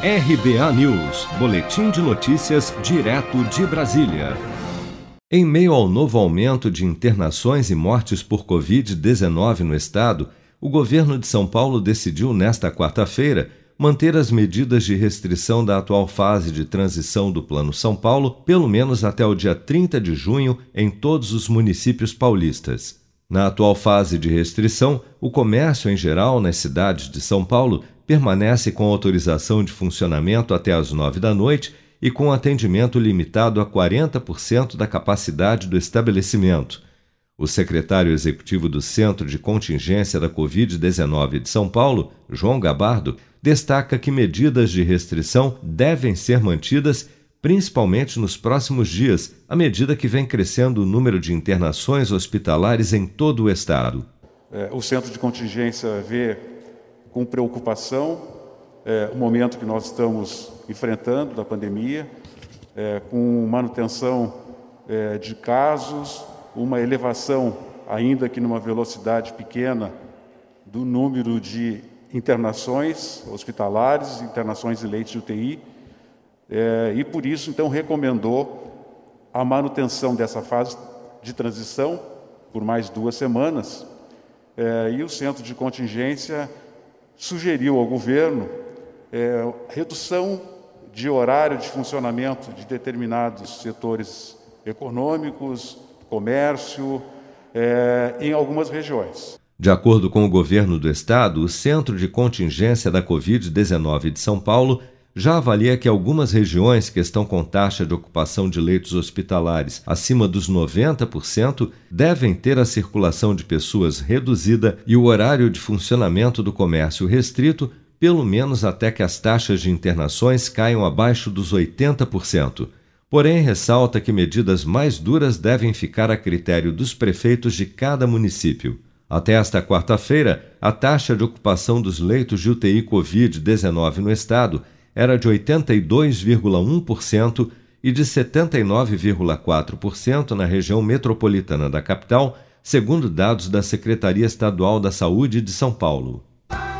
RBA News, Boletim de Notícias, direto de Brasília. Em meio ao novo aumento de internações e mortes por Covid-19 no estado, o governo de São Paulo decidiu, nesta quarta-feira, manter as medidas de restrição da atual fase de transição do Plano São Paulo, pelo menos até o dia 30 de junho, em todos os municípios paulistas. Na atual fase de restrição, o comércio em geral nas cidades de São Paulo permanece com autorização de funcionamento até às nove da noite e com atendimento limitado a 40% da capacidade do estabelecimento. O secretário executivo do Centro de Contingência da Covid-19 de São Paulo, João Gabardo, destaca que medidas de restrição devem ser mantidas principalmente nos próximos dias, à medida que vem crescendo o número de internações hospitalares em todo o estado. É, o Centro de Contingência vê com preocupação é, o momento que nós estamos enfrentando da pandemia, é, com manutenção é, de casos, uma elevação, ainda que numa velocidade pequena, do número de internações hospitalares, internações em leitos de UTI, é, e por isso, então, recomendou a manutenção dessa fase de transição por mais duas semanas, é, e o centro de contingência sugeriu ao governo é, redução de horário de funcionamento de determinados setores econômicos, comércio, é, em algumas regiões. De acordo com o governo do estado, o Centro de Contingência da Covid-19 de São Paulo já avalia que algumas regiões que estão com taxa de ocupação de leitos hospitalares acima dos 90% devem ter a circulação de pessoas reduzida e o horário de funcionamento do comércio restrito, pelo menos até que as taxas de internações caiam abaixo dos 80%. Porém, ressalta que medidas mais duras devem ficar a critério dos prefeitos de cada município. Até esta quarta-feira, a taxa de ocupação dos leitos de UTI Covid-19 no estado era de 82,1% e de 79,4% na região metropolitana da capital, segundo dados da Secretaria Estadual da Saúde de São Paulo.